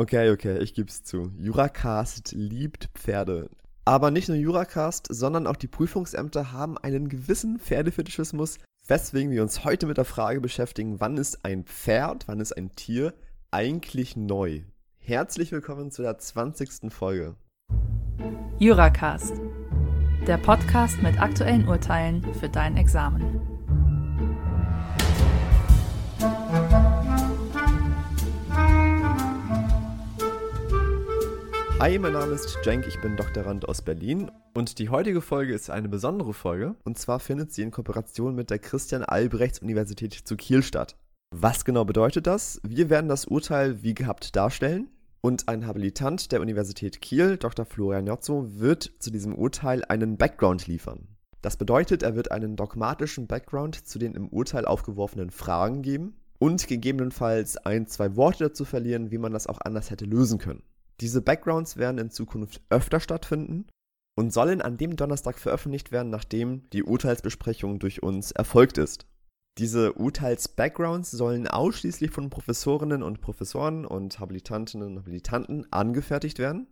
Okay, okay, ich geb's zu. Juracast liebt Pferde. Aber nicht nur Juracast, sondern auch die Prüfungsämter haben einen gewissen Pferdefetischismus, weswegen wir uns heute mit der Frage beschäftigen, wann ist ein Pferd, wann ist ein Tier eigentlich neu? Herzlich willkommen zu der 20. Folge. Juracast, der Podcast mit aktuellen Urteilen für dein Examen. Hi, mein Name ist Cenk, ich bin Doktorand aus Berlin und die heutige Folge ist eine besondere Folge und zwar findet sie in Kooperation mit der Christian Albrechts Universität zu Kiel statt. Was genau bedeutet das? Wir werden das Urteil wie gehabt darstellen und ein Habilitant der Universität Kiel, Dr. Florian Jozzo, wird zu diesem Urteil einen Background liefern. Das bedeutet, er wird einen dogmatischen Background zu den im Urteil aufgeworfenen Fragen geben und gegebenenfalls ein, zwei Worte dazu verlieren, wie man das auch anders hätte lösen können. Diese Backgrounds werden in Zukunft öfter stattfinden und sollen an dem Donnerstag veröffentlicht werden, nachdem die Urteilsbesprechung durch uns erfolgt ist. Diese Urteils-Backgrounds sollen ausschließlich von Professorinnen und Professoren und Habilitantinnen und Habilitanten angefertigt werden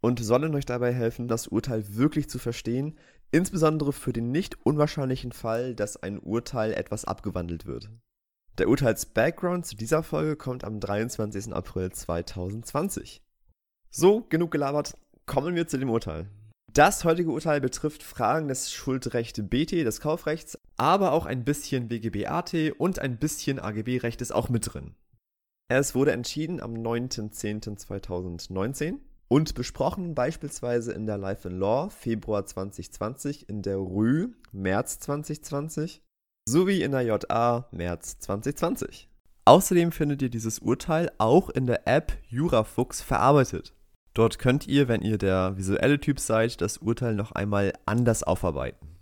und sollen euch dabei helfen, das Urteil wirklich zu verstehen, insbesondere für den nicht unwahrscheinlichen Fall, dass ein Urteil etwas abgewandelt wird. Der Urteils-Background zu dieser Folge kommt am 23. April 2020. So, genug gelabert, kommen wir zu dem Urteil. Das heutige Urteil betrifft Fragen des Schuldrecht BT, des Kaufrechts, aber auch ein bisschen BGB AT und ein bisschen AGB-Recht ist auch mit drin. Es wurde entschieden am 9.10.2019 und besprochen beispielsweise in der Life in Law Februar 2020, in der RÜ März 2020 sowie in der JA März 2020. Außerdem findet ihr dieses Urteil auch in der App Jurafuchs verarbeitet. Dort könnt ihr, wenn ihr der visuelle Typ seid, das Urteil noch einmal anders aufarbeiten.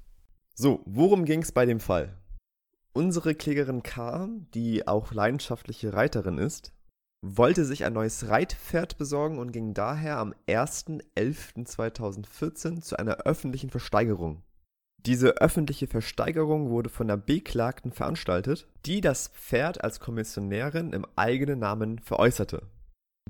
So, worum ging es bei dem Fall? Unsere Klägerin K, die auch leidenschaftliche Reiterin ist, wollte sich ein neues Reitpferd besorgen und ging daher am 1.11.2014 zu einer öffentlichen Versteigerung. Diese öffentliche Versteigerung wurde von der Beklagten veranstaltet, die das Pferd als Kommissionärin im eigenen Namen veräußerte.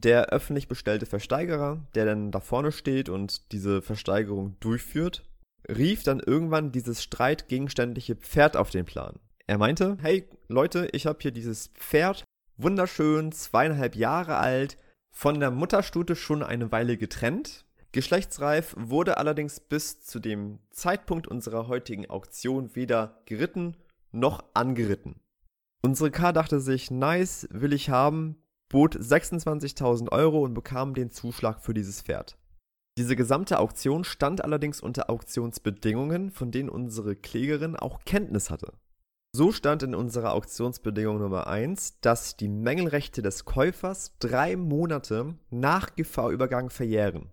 Der öffentlich bestellte Versteigerer, der dann da vorne steht und diese Versteigerung durchführt, rief dann irgendwann dieses streitgegenständliche Pferd auf den Plan. Er meinte, hey Leute, ich habe hier dieses Pferd, wunderschön, zweieinhalb Jahre alt, von der Mutterstute schon eine Weile getrennt. Geschlechtsreif wurde allerdings bis zu dem Zeitpunkt unserer heutigen Auktion weder geritten noch angeritten. Unsere K dachte sich, nice, will ich haben, bot 26.000 Euro und bekam den Zuschlag für dieses Pferd. Diese gesamte Auktion stand allerdings unter Auktionsbedingungen, von denen unsere Klägerin auch Kenntnis hatte. So stand in unserer Auktionsbedingung Nummer 1, dass die Mängelrechte des Käufers drei Monate nach Gefahrübergang verjähren.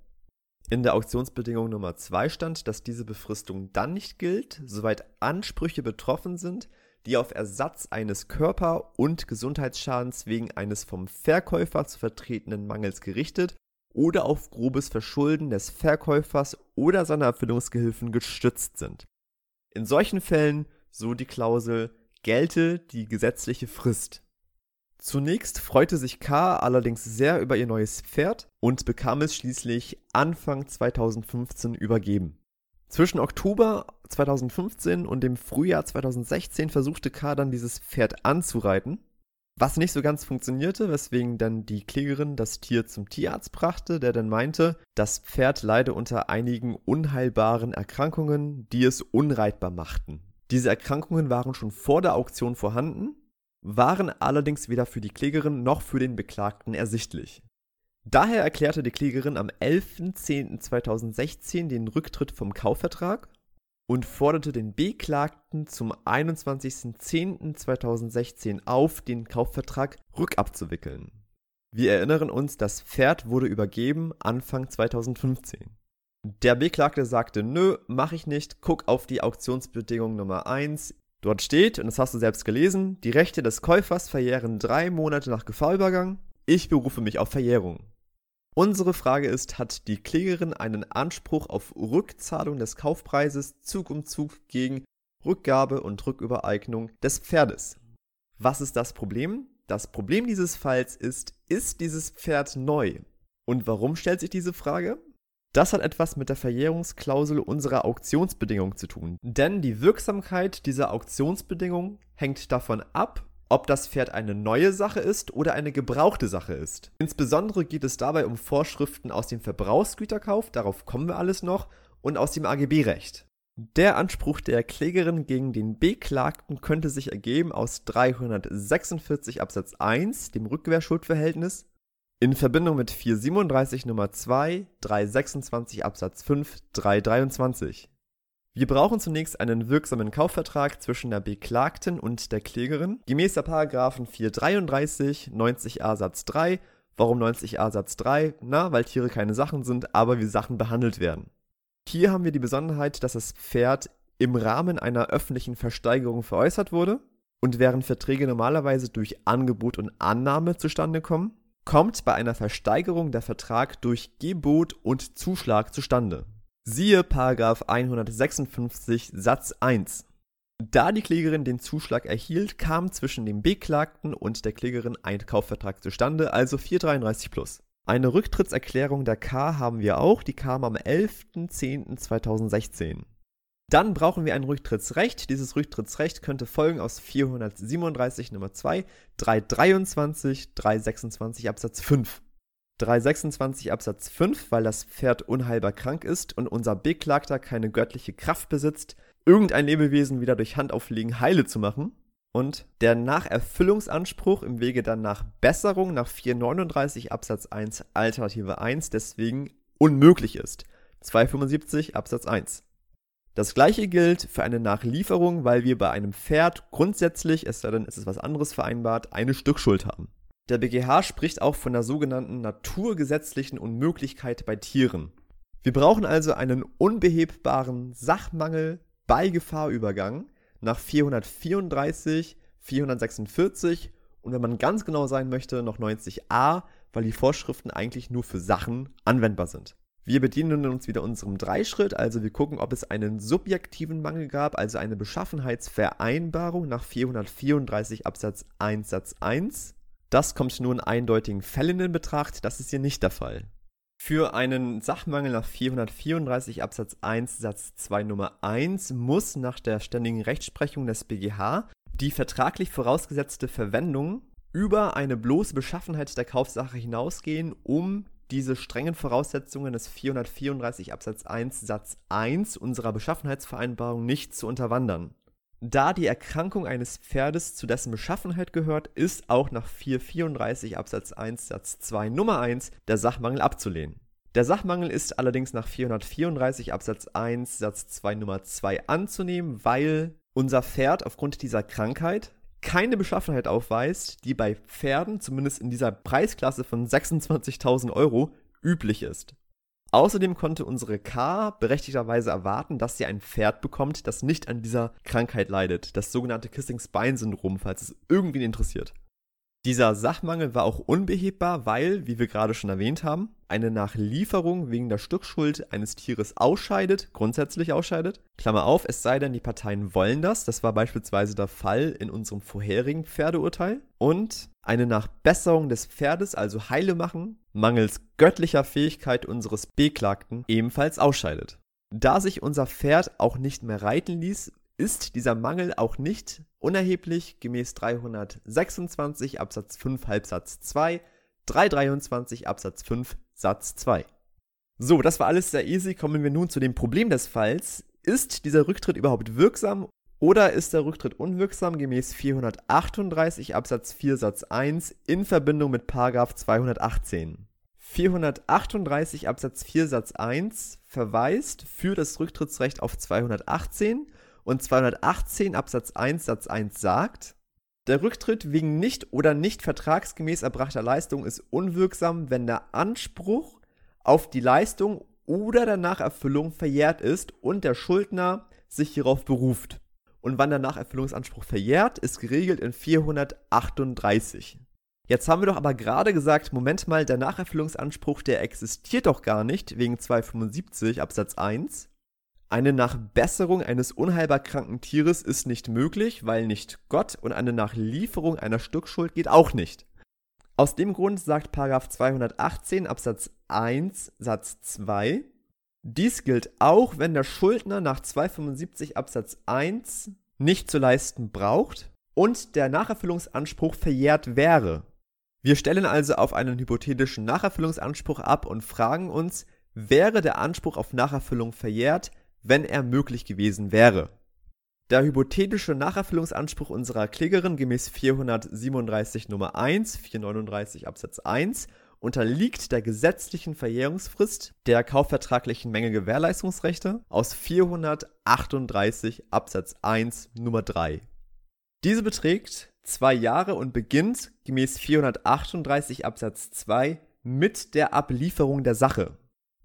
In der Auktionsbedingung Nummer 2 stand, dass diese Befristung dann nicht gilt, soweit Ansprüche betroffen sind, die auf Ersatz eines Körper- und Gesundheitsschadens wegen eines vom Verkäufer zu vertretenen Mangels gerichtet oder auf grobes Verschulden des Verkäufers oder seiner Erfüllungsgehilfen gestützt sind. In solchen Fällen, so die Klausel, gelte die gesetzliche Frist. Zunächst freute sich K. allerdings sehr über ihr neues Pferd und bekam es schließlich Anfang 2015 übergeben. Zwischen Oktober 2015 und dem Frühjahr 2016 versuchte K. dann dieses Pferd anzureiten, was nicht so ganz funktionierte, weswegen dann die Klägerin das Tier zum Tierarzt brachte, der dann meinte, das Pferd leide unter einigen unheilbaren Erkrankungen, die es unreitbar machten. Diese Erkrankungen waren schon vor der Auktion vorhanden, waren allerdings weder für die Klägerin noch für den Beklagten ersichtlich. Daher erklärte die Klägerin am 11.10.2016 den Rücktritt vom Kaufvertrag und forderte den Beklagten zum 21.10.2016 auf, den Kaufvertrag rückabzuwickeln. Wir erinnern uns, das Pferd wurde übergeben Anfang 2015. Der Beklagte sagte, nö, mach ich nicht, guck auf die Auktionsbedingung Nummer 1. Dort steht, und das hast du selbst gelesen, die Rechte des Käufers verjähren drei Monate nach Gefahrübergang. Ich berufe mich auf Verjährung. Unsere Frage ist, hat die Klägerin einen Anspruch auf Rückzahlung des Kaufpreises Zug um Zug gegen Rückgabe und Rückübereignung des Pferdes? Was ist das Problem? Das Problem dieses Falls ist, ist dieses Pferd neu? Und warum stellt sich diese Frage? Das hat etwas mit der Verjährungsklausel unserer Auktionsbedingung zu tun. Denn die Wirksamkeit dieser Auktionsbedingung hängt davon ab, ob das Pferd eine neue Sache ist oder eine gebrauchte Sache ist. Insbesondere geht es dabei um Vorschriften aus dem Verbrauchsgüterkauf, darauf kommen wir alles noch, und aus dem AGB-Recht. Der Anspruch der Klägerin gegen den Beklagten könnte sich ergeben aus 346 Absatz 1, dem Rückwehrschuldverhältnis, in Verbindung mit 437 Nummer 2, 326 Absatz 5, 323. Wir brauchen zunächst einen wirksamen Kaufvertrag zwischen der Beklagten und der Klägerin. Gemäß der Paragraphen 433, 90a Satz 3. Warum 90a Satz 3? Na, weil Tiere keine Sachen sind, aber wie Sachen behandelt werden. Hier haben wir die Besonderheit, dass das Pferd im Rahmen einer öffentlichen Versteigerung veräußert wurde. Und während Verträge normalerweise durch Angebot und Annahme zustande kommen, kommt bei einer Versteigerung der Vertrag durch Gebot und Zuschlag zustande. Siehe 156 Satz 1. Da die Klägerin den Zuschlag erhielt, kam zwischen dem Beklagten und der Klägerin ein Kaufvertrag zustande, also 433 plus. Eine Rücktrittserklärung der K haben wir auch, die kam am 11.10.2016. Dann brauchen wir ein Rücktrittsrecht. Dieses Rücktrittsrecht könnte folgen aus 437 Nummer 2, 323, 326 Absatz 5. 326 Absatz 5, weil das Pferd unheilbar krank ist und unser Beklagter keine göttliche Kraft besitzt, irgendein Lebewesen wieder durch Handauflegen heile zu machen. Und der Nacherfüllungsanspruch im Wege dann nach Besserung nach 439 Absatz 1 Alternative 1 deswegen unmöglich ist. 275 Absatz 1. Das gleiche gilt für eine Nachlieferung, weil wir bei einem Pferd grundsätzlich, es sei denn, es ist was anderes vereinbart, eine Stückschuld haben. Der BGH spricht auch von der sogenannten naturgesetzlichen Unmöglichkeit bei Tieren. Wir brauchen also einen unbehebbaren Sachmangel bei Gefahrübergang nach 434, 446 und wenn man ganz genau sein möchte, noch 90a, weil die Vorschriften eigentlich nur für Sachen anwendbar sind. Wir bedienen uns wieder unserem Dreischritt, also wir gucken, ob es einen subjektiven Mangel gab, also eine Beschaffenheitsvereinbarung nach 434 Absatz 1 Satz 1 das kommt nur in eindeutigen Fällen in Betracht, das ist hier nicht der Fall. Für einen Sachmangel nach 434 Absatz 1 Satz 2 Nummer 1 muss nach der ständigen Rechtsprechung des BGH die vertraglich vorausgesetzte Verwendung über eine bloße Beschaffenheit der Kaufsache hinausgehen, um diese strengen Voraussetzungen des 434 Absatz 1 Satz 1 unserer Beschaffenheitsvereinbarung nicht zu unterwandern. Da die Erkrankung eines Pferdes zu dessen Beschaffenheit gehört, ist auch nach 434 Absatz 1 Satz 2 Nummer 1 der Sachmangel abzulehnen. Der Sachmangel ist allerdings nach 434 Absatz 1 Satz 2 Nummer 2 anzunehmen, weil unser Pferd aufgrund dieser Krankheit keine Beschaffenheit aufweist, die bei Pferden, zumindest in dieser Preisklasse von 26.000 Euro, üblich ist. Außerdem konnte unsere K berechtigterweise erwarten, dass sie ein Pferd bekommt, das nicht an dieser Krankheit leidet, das sogenannte Kissing Spine Syndrom, falls es irgendwen interessiert. Dieser Sachmangel war auch unbehebbar, weil, wie wir gerade schon erwähnt haben, eine Nachlieferung wegen der Stückschuld eines Tieres ausscheidet, grundsätzlich ausscheidet. Klammer auf, es sei denn, die Parteien wollen das. Das war beispielsweise der Fall in unserem vorherigen Pferdeurteil. Und eine Nachbesserung des Pferdes, also Heile machen, mangels göttlicher Fähigkeit unseres Beklagten ebenfalls ausscheidet. Da sich unser Pferd auch nicht mehr reiten ließ, ist dieser Mangel auch nicht unerheblich gemäß 326 Absatz 5 Halbsatz 2, 323 Absatz 5 Satz 2. So, das war alles sehr easy. Kommen wir nun zu dem Problem des Falls. Ist dieser Rücktritt überhaupt wirksam oder ist der Rücktritt unwirksam gemäß 438 Absatz 4 Satz 1 in Verbindung mit 218? 438 Absatz 4 Satz 1 verweist für das Rücktrittsrecht auf 218 und 218 Absatz 1 Satz 1 sagt, der Rücktritt wegen nicht oder nicht vertragsgemäß erbrachter Leistung ist unwirksam, wenn der Anspruch auf die Leistung oder der Nacherfüllung verjährt ist und der Schuldner sich hierauf beruft. Und wann der Nacherfüllungsanspruch verjährt, ist geregelt in 438. Jetzt haben wir doch aber gerade gesagt, Moment mal, der Nacherfüllungsanspruch, der existiert doch gar nicht wegen 275 Absatz 1. Eine Nachbesserung eines unheilbar kranken Tieres ist nicht möglich, weil nicht Gott und eine Nachlieferung einer Stückschuld geht auch nicht. Aus dem Grund sagt 218 Absatz 1 Satz 2, dies gilt auch, wenn der Schuldner nach 275 Absatz 1 nicht zu leisten braucht und der Nacherfüllungsanspruch verjährt wäre. Wir stellen also auf einen hypothetischen Nacherfüllungsanspruch ab und fragen uns, wäre der Anspruch auf Nacherfüllung verjährt, wenn er möglich gewesen wäre. Der hypothetische Nacherfüllungsanspruch unserer Klägerin gemäß 437 Nummer 1, 439 Absatz 1 unterliegt der gesetzlichen Verjährungsfrist der kaufvertraglichen Mängegewährleistungsrechte aus 438 Absatz 1 Nummer 3. Diese beträgt zwei Jahre und beginnt gemäß 438 Absatz 2 mit der Ablieferung der Sache.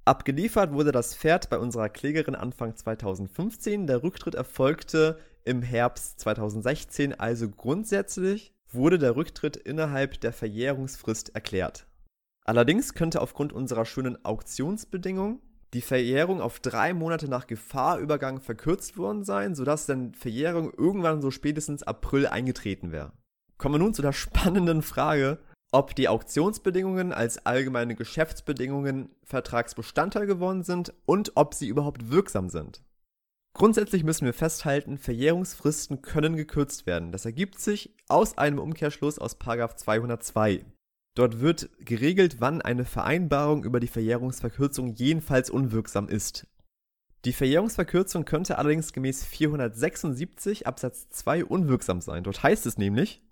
Abgeliefert wurde das Pferd bei unserer Klägerin Anfang 2015. Der Rücktritt erfolgte im Herbst 2016, also grundsätzlich wurde der Rücktritt innerhalb der Verjährungsfrist erklärt. Allerdings könnte aufgrund unserer schönen Auktionsbedingung die Verjährung auf drei Monate nach Gefahrübergang verkürzt worden sein, sodass dann Verjährung irgendwann so spätestens April eingetreten wäre. Kommen wir nun zu der spannenden Frage, ob die Auktionsbedingungen als allgemeine Geschäftsbedingungen Vertragsbestandteil geworden sind und ob sie überhaupt wirksam sind. Grundsätzlich müssen wir festhalten, Verjährungsfristen können gekürzt werden. Das ergibt sich aus einem Umkehrschluss aus 202. Dort wird geregelt, wann eine Vereinbarung über die Verjährungsverkürzung jedenfalls unwirksam ist. Die Verjährungsverkürzung könnte allerdings gemäß 476 Absatz 2 unwirksam sein. Dort heißt es nämlich,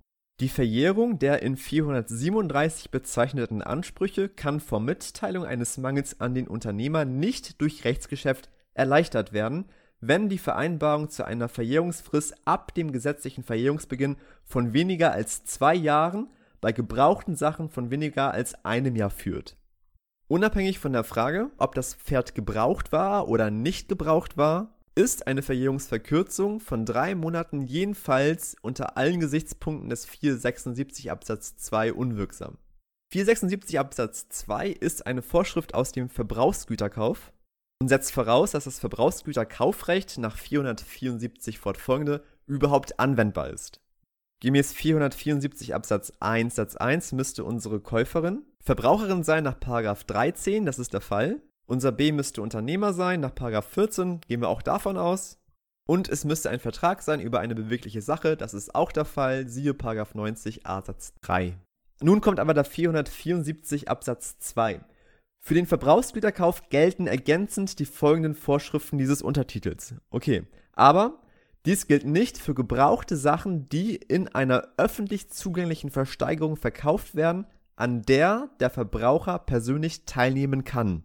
die Verjährung der in 437 bezeichneten Ansprüche kann vor Mitteilung eines Mangels an den Unternehmer nicht durch Rechtsgeschäft erleichtert werden, wenn die Vereinbarung zu einer Verjährungsfrist ab dem gesetzlichen Verjährungsbeginn von weniger als zwei Jahren, bei gebrauchten Sachen von weniger als einem Jahr führt. Unabhängig von der Frage, ob das Pferd gebraucht war oder nicht gebraucht war, ist eine Verjährungsverkürzung von drei Monaten jedenfalls unter allen Gesichtspunkten des 476 Absatz 2 unwirksam. 476 Absatz 2 ist eine Vorschrift aus dem Verbrauchsgüterkauf und setzt voraus, dass das Verbrauchsgüterkaufrecht nach 474 fortfolgende überhaupt anwendbar ist. Gemäß 474 Absatz 1 Satz 1 müsste unsere Käuferin Verbraucherin sein nach 13, das ist der Fall, unser B müsste Unternehmer sein, nach 14 gehen wir auch davon aus. Und es müsste ein Vertrag sein über eine bewegliche Sache, das ist auch der Fall, siehe 90 Absatz 3. Nun kommt aber der 474 Absatz 2. Für den Verbrauchsgüterkauf gelten ergänzend die folgenden Vorschriften dieses Untertitels. Okay, aber dies gilt nicht für gebrauchte Sachen, die in einer öffentlich zugänglichen Versteigerung verkauft werden, an der der Verbraucher persönlich teilnehmen kann.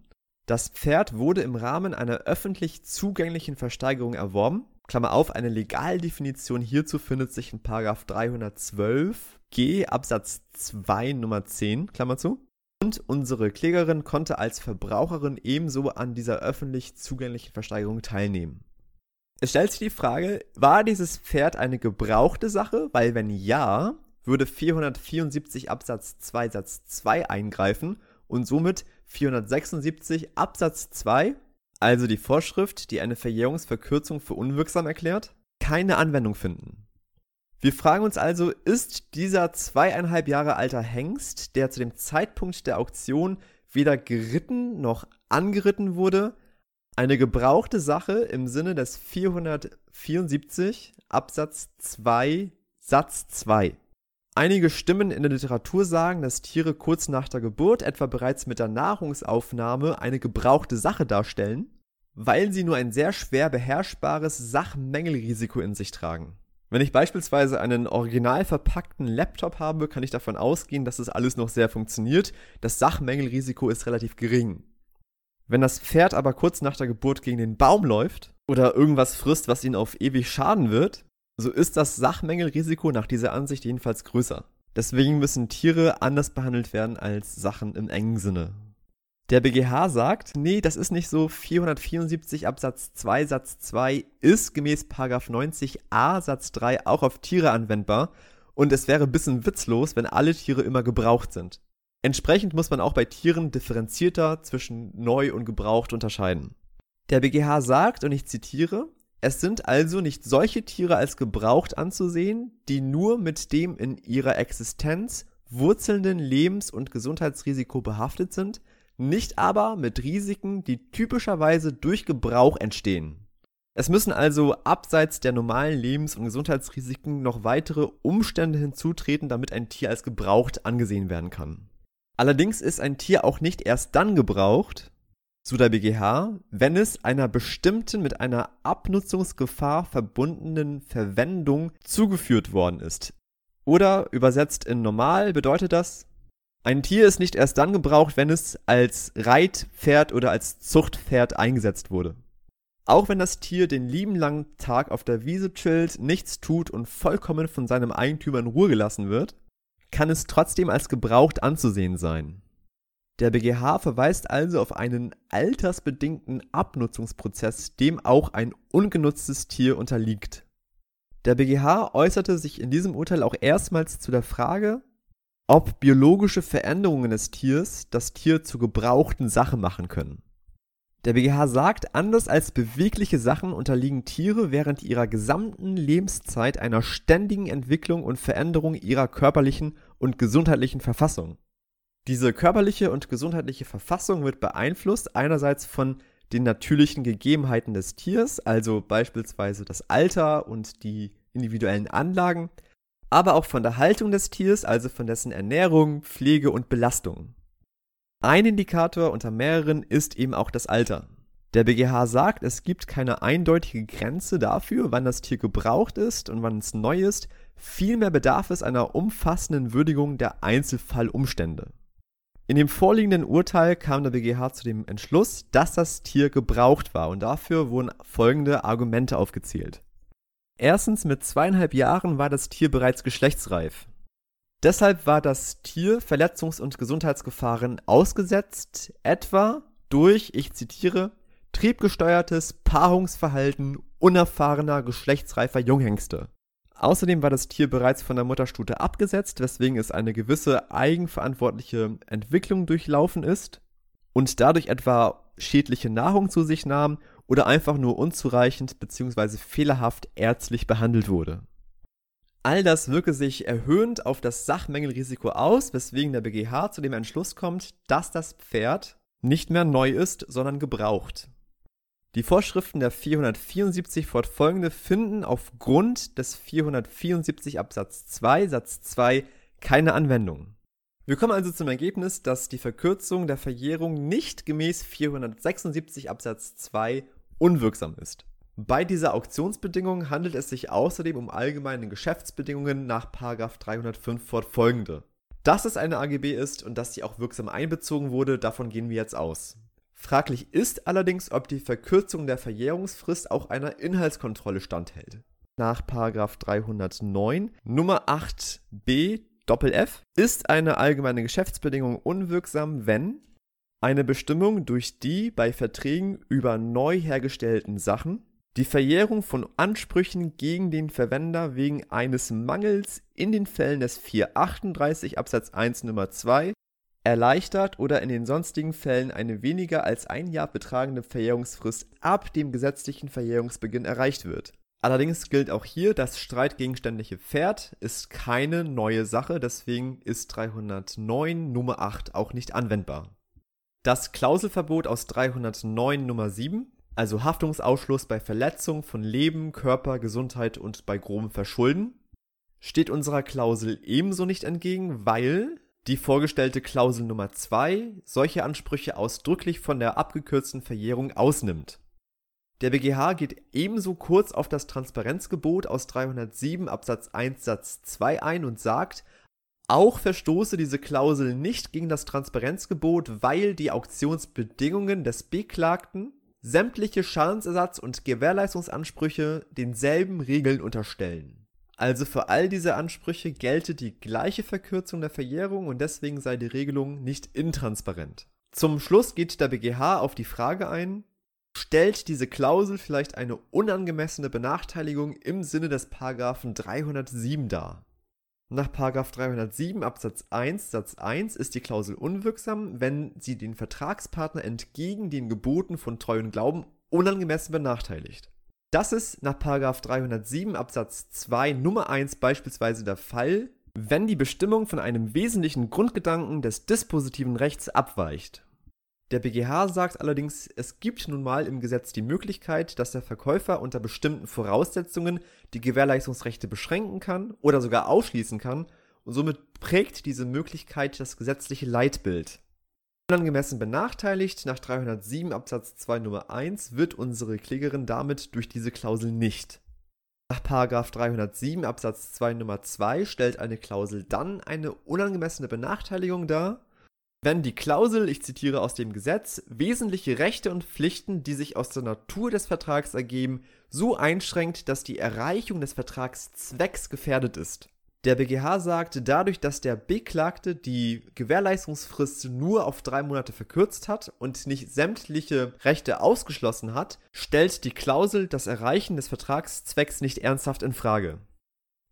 Das Pferd wurde im Rahmen einer öffentlich zugänglichen Versteigerung erworben. Klammer auf, eine Legaldefinition hierzu findet sich in 312 G Absatz 2 Nummer 10, Klammer zu. Und unsere Klägerin konnte als Verbraucherin ebenso an dieser öffentlich zugänglichen Versteigerung teilnehmen. Es stellt sich die Frage, war dieses Pferd eine gebrauchte Sache? Weil wenn ja, würde 474 Absatz 2 Satz 2 eingreifen und somit 476 Absatz 2, also die Vorschrift, die eine Verjährungsverkürzung für unwirksam erklärt, keine Anwendung finden. Wir fragen uns also, ist dieser zweieinhalb Jahre alter Hengst, der zu dem Zeitpunkt der Auktion weder geritten noch angeritten wurde, eine gebrauchte Sache im Sinne des 474 Absatz 2 Satz 2? Einige Stimmen in der Literatur sagen, dass Tiere kurz nach der Geburt, etwa bereits mit der Nahrungsaufnahme, eine gebrauchte Sache darstellen, weil sie nur ein sehr schwer beherrschbares Sachmängelrisiko in sich tragen. Wenn ich beispielsweise einen original verpackten Laptop habe, kann ich davon ausgehen, dass es alles noch sehr funktioniert. Das Sachmängelrisiko ist relativ gering. Wenn das Pferd aber kurz nach der Geburt gegen den Baum läuft oder irgendwas frisst, was ihn auf ewig schaden wird, so ist das Sachmängelrisiko nach dieser Ansicht jedenfalls größer. Deswegen müssen Tiere anders behandelt werden als Sachen im engen Sinne. Der BGH sagt, nee, das ist nicht so. 474 Absatz 2 Satz 2 ist gemäß 90a Satz 3 auch auf Tiere anwendbar und es wäre ein bisschen witzlos, wenn alle Tiere immer gebraucht sind. Entsprechend muss man auch bei Tieren differenzierter zwischen neu und gebraucht unterscheiden. Der BGH sagt, und ich zitiere, es sind also nicht solche Tiere als gebraucht anzusehen, die nur mit dem in ihrer Existenz wurzelnden Lebens- und Gesundheitsrisiko behaftet sind, nicht aber mit Risiken, die typischerweise durch Gebrauch entstehen. Es müssen also abseits der normalen Lebens- und Gesundheitsrisiken noch weitere Umstände hinzutreten, damit ein Tier als gebraucht angesehen werden kann. Allerdings ist ein Tier auch nicht erst dann gebraucht, so der BGH, wenn es einer bestimmten mit einer Abnutzungsgefahr verbundenen Verwendung zugeführt worden ist. Oder übersetzt in normal bedeutet das, ein Tier ist nicht erst dann gebraucht, wenn es als Reitpferd oder als Zuchtpferd eingesetzt wurde. Auch wenn das Tier den lieben langen Tag auf der Wiese chillt, nichts tut und vollkommen von seinem Eigentümer in Ruhe gelassen wird, kann es trotzdem als gebraucht anzusehen sein. Der BGH verweist also auf einen altersbedingten Abnutzungsprozess, dem auch ein ungenutztes Tier unterliegt. Der BGH äußerte sich in diesem Urteil auch erstmals zu der Frage, ob biologische Veränderungen des Tiers das Tier zur gebrauchten Sache machen können. Der BGH sagt, anders als bewegliche Sachen unterliegen Tiere während ihrer gesamten Lebenszeit einer ständigen Entwicklung und Veränderung ihrer körperlichen und gesundheitlichen Verfassung. Diese körperliche und gesundheitliche Verfassung wird beeinflusst einerseits von den natürlichen Gegebenheiten des Tiers, also beispielsweise das Alter und die individuellen Anlagen, aber auch von der Haltung des Tiers, also von dessen Ernährung, Pflege und Belastung. Ein Indikator unter mehreren ist eben auch das Alter. Der BGH sagt, es gibt keine eindeutige Grenze dafür, wann das Tier gebraucht ist und wann es neu ist, vielmehr bedarf es einer umfassenden Würdigung der Einzelfallumstände. In dem vorliegenden Urteil kam der BGH zu dem Entschluss, dass das Tier gebraucht war und dafür wurden folgende Argumente aufgezählt. Erstens, mit zweieinhalb Jahren war das Tier bereits geschlechtsreif. Deshalb war das Tier Verletzungs- und Gesundheitsgefahren ausgesetzt, etwa durch, ich zitiere, triebgesteuertes Paarungsverhalten unerfahrener geschlechtsreifer Junghengste. Außerdem war das Tier bereits von der Mutterstute abgesetzt, weswegen es eine gewisse eigenverantwortliche Entwicklung durchlaufen ist und dadurch etwa schädliche Nahrung zu sich nahm oder einfach nur unzureichend bzw. fehlerhaft ärztlich behandelt wurde. All das wirke sich erhöhend auf das Sachmängelrisiko aus, weswegen der BGH zu dem Entschluss kommt, dass das Pferd nicht mehr neu ist, sondern gebraucht. Die Vorschriften der 474 fortfolgende finden aufgrund des 474 Absatz 2 Satz 2 keine Anwendung. Wir kommen also zum Ergebnis, dass die Verkürzung der Verjährung nicht gemäß 476 Absatz 2 unwirksam ist. Bei dieser Auktionsbedingung handelt es sich außerdem um allgemeine Geschäftsbedingungen nach 305 fortfolgende. Dass es eine AGB ist und dass sie auch wirksam einbezogen wurde, davon gehen wir jetzt aus. Fraglich ist allerdings, ob die Verkürzung der Verjährungsfrist auch einer Inhaltskontrolle standhält. Nach 309 Nummer 8b Doppel-F ist eine allgemeine Geschäftsbedingung unwirksam, wenn eine Bestimmung, durch die bei Verträgen über neu hergestellten Sachen die Verjährung von Ansprüchen gegen den Verwender wegen eines Mangels in den Fällen des 438 Absatz 1 Nummer 2 erleichtert oder in den sonstigen Fällen eine weniger als ein Jahr betragende Verjährungsfrist ab dem gesetzlichen Verjährungsbeginn erreicht wird. Allerdings gilt auch hier, das streitgegenständliche Pferd ist keine neue Sache, deswegen ist 309 Nummer 8 auch nicht anwendbar. Das Klauselverbot aus 309 Nummer 7 also Haftungsausschluss bei Verletzung von Leben, Körper, Gesundheit und bei grobem Verschulden, steht unserer Klausel ebenso nicht entgegen, weil die vorgestellte Klausel Nummer 2 solche Ansprüche ausdrücklich von der abgekürzten Verjährung ausnimmt. Der BGH geht ebenso kurz auf das Transparenzgebot aus 307 Absatz 1 Satz 2 ein und sagt, auch verstoße diese Klausel nicht gegen das Transparenzgebot, weil die Auktionsbedingungen des Beklagten sämtliche Schadensersatz- und Gewährleistungsansprüche denselben Regeln unterstellen. Also für all diese Ansprüche gelte die gleiche Verkürzung der Verjährung und deswegen sei die Regelung nicht intransparent. Zum Schluss geht der BGH auf die Frage ein, stellt diese Klausel vielleicht eine unangemessene Benachteiligung im Sinne des Paragraphen 307 dar? Nach 307 Absatz 1 Satz 1 ist die Klausel unwirksam, wenn sie den Vertragspartner entgegen den Geboten von Treu und Glauben unangemessen benachteiligt. Das ist nach 307 Absatz 2 Nummer 1 beispielsweise der Fall, wenn die Bestimmung von einem wesentlichen Grundgedanken des dispositiven Rechts abweicht. Der BGH sagt allerdings, es gibt nun mal im Gesetz die Möglichkeit, dass der Verkäufer unter bestimmten Voraussetzungen die Gewährleistungsrechte beschränken kann oder sogar ausschließen kann und somit prägt diese Möglichkeit das gesetzliche Leitbild. Unangemessen benachteiligt nach 307 Absatz 2 Nummer 1 wird unsere Klägerin damit durch diese Klausel nicht. Nach 307 Absatz 2 Nummer 2 stellt eine Klausel dann eine unangemessene Benachteiligung dar, wenn die Klausel, ich zitiere aus dem Gesetz, wesentliche Rechte und Pflichten, die sich aus der Natur des Vertrags ergeben, so einschränkt, dass die Erreichung des Vertragszwecks gefährdet ist. Der BGH sagt, dadurch, dass der Beklagte die Gewährleistungsfrist nur auf drei Monate verkürzt hat und nicht sämtliche Rechte ausgeschlossen hat, stellt die Klausel das Erreichen des Vertragszwecks nicht ernsthaft in Frage.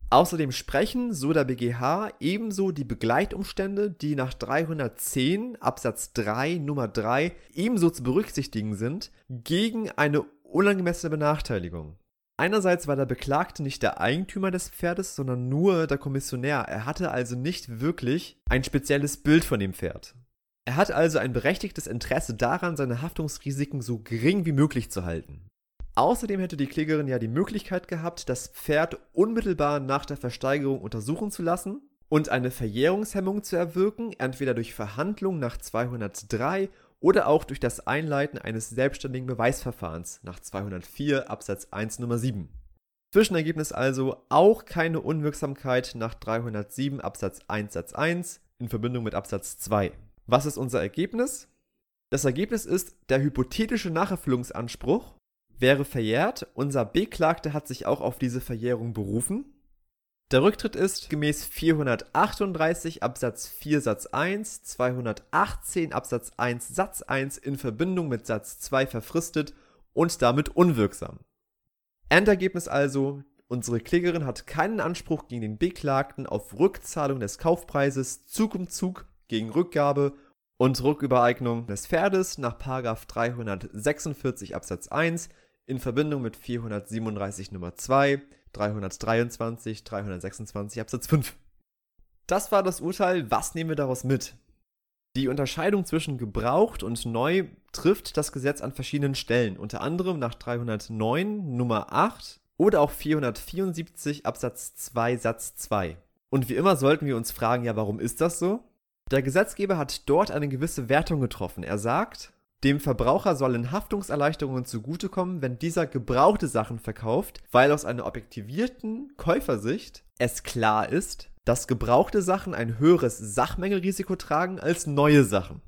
Außerdem sprechen, so der BGH, ebenso die Begleitumstände, die nach 310 Absatz 3 Nummer 3 ebenso zu berücksichtigen sind, gegen eine unangemessene Benachteiligung. Einerseits war der Beklagte nicht der Eigentümer des Pferdes, sondern nur der Kommissionär. Er hatte also nicht wirklich ein spezielles Bild von dem Pferd. Er hat also ein berechtigtes Interesse daran, seine Haftungsrisiken so gering wie möglich zu halten. Außerdem hätte die Klägerin ja die Möglichkeit gehabt, das Pferd unmittelbar nach der Versteigerung untersuchen zu lassen und eine Verjährungshemmung zu erwirken, entweder durch Verhandlung nach 203 oder auch durch das Einleiten eines selbstständigen Beweisverfahrens nach 204 Absatz 1 Nummer 7. Zwischenergebnis also auch keine Unwirksamkeit nach 307 Absatz 1 Satz 1 in Verbindung mit Absatz 2. Was ist unser Ergebnis? Das Ergebnis ist, der hypothetische Nacherfüllungsanspruch wäre verjährt. Unser Beklagter hat sich auch auf diese Verjährung berufen. Der Rücktritt ist gemäß 438 Absatz 4 Satz 1, 218 Absatz 1 Satz 1 in Verbindung mit Satz 2 verfristet und damit unwirksam. Endergebnis also, unsere Klägerin hat keinen Anspruch gegen den Beklagten auf Rückzahlung des Kaufpreises Zug um Zug gegen Rückgabe und Rückübereignung des Pferdes nach 346 Absatz 1 in Verbindung mit 437 Nummer 2, 323, 326 Absatz 5. Das war das Urteil, was nehmen wir daraus mit? Die Unterscheidung zwischen gebraucht und neu trifft das Gesetz an verschiedenen Stellen, unter anderem nach 309 Nummer 8 oder auch 474 Absatz 2 Satz 2. Und wie immer sollten wir uns fragen, ja, warum ist das so? Der Gesetzgeber hat dort eine gewisse Wertung getroffen. Er sagt, dem Verbraucher sollen Haftungserleichterungen zugutekommen, wenn dieser gebrauchte Sachen verkauft, weil aus einer objektivierten Käufersicht es klar ist, dass gebrauchte Sachen ein höheres Sachmängelrisiko tragen als neue Sachen.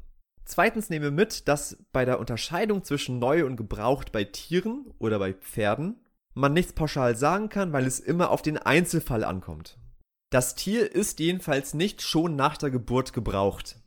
Zweitens nehmen wir mit, dass bei der Unterscheidung zwischen neu und gebraucht bei Tieren oder bei Pferden man nichts pauschal sagen kann, weil es immer auf den Einzelfall ankommt. Das Tier ist jedenfalls nicht schon nach der Geburt gebraucht.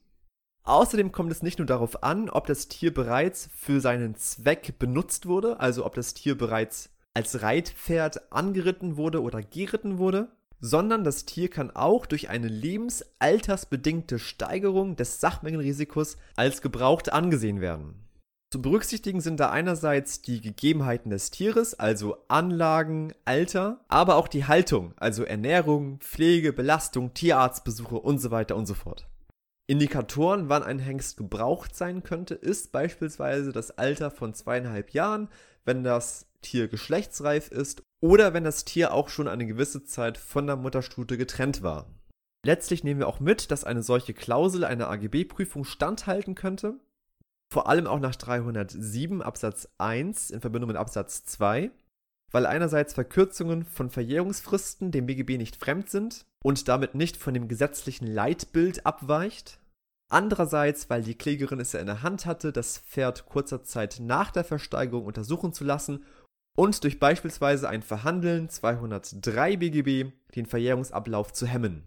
Außerdem kommt es nicht nur darauf an, ob das Tier bereits für seinen Zweck benutzt wurde, also ob das Tier bereits als Reitpferd angeritten wurde oder geritten wurde, sondern das Tier kann auch durch eine lebensaltersbedingte Steigerung des Sachmengenrisikos als gebraucht angesehen werden. Zu berücksichtigen sind da einerseits die Gegebenheiten des Tieres, also Anlagen, Alter, aber auch die Haltung, also Ernährung, Pflege, Belastung, Tierarztbesuche und so weiter und so fort. Indikatoren, wann ein Hengst gebraucht sein könnte, ist beispielsweise das Alter von zweieinhalb Jahren, wenn das Tier geschlechtsreif ist oder wenn das Tier auch schon eine gewisse Zeit von der Mutterstute getrennt war. Letztlich nehmen wir auch mit, dass eine solche Klausel einer AGB-Prüfung standhalten könnte, vor allem auch nach 307 Absatz 1 in Verbindung mit Absatz 2, weil einerseits Verkürzungen von Verjährungsfristen dem BGB nicht fremd sind und damit nicht von dem gesetzlichen Leitbild abweicht. Andererseits, weil die Klägerin es ja in der Hand hatte, das Pferd kurzer Zeit nach der Versteigerung untersuchen zu lassen und durch beispielsweise ein Verhandeln 203 BGB den Verjährungsablauf zu hemmen.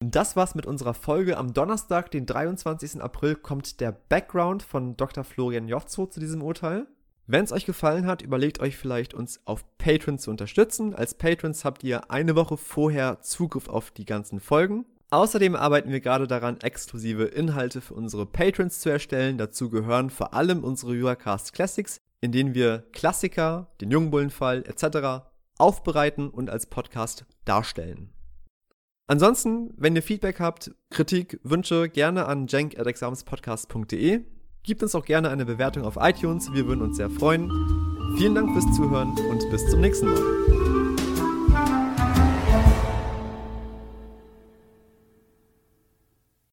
Das war's mit unserer Folge. Am Donnerstag, den 23. April, kommt der Background von Dr. Florian Jozzo zu diesem Urteil. Wenn es euch gefallen hat, überlegt euch vielleicht, uns auf Patreon zu unterstützen. Als Patrons habt ihr eine Woche vorher Zugriff auf die ganzen Folgen. Außerdem arbeiten wir gerade daran, exklusive Inhalte für unsere Patrons zu erstellen. Dazu gehören vor allem unsere Juracast Classics, in denen wir Klassiker, den Jungbullenfall etc. aufbereiten und als Podcast darstellen. Ansonsten, wenn ihr Feedback habt, Kritik, Wünsche, gerne an jenk.examenspodcast.de. Gebt uns auch gerne eine Bewertung auf iTunes, wir würden uns sehr freuen. Vielen Dank fürs Zuhören und bis zum nächsten Mal.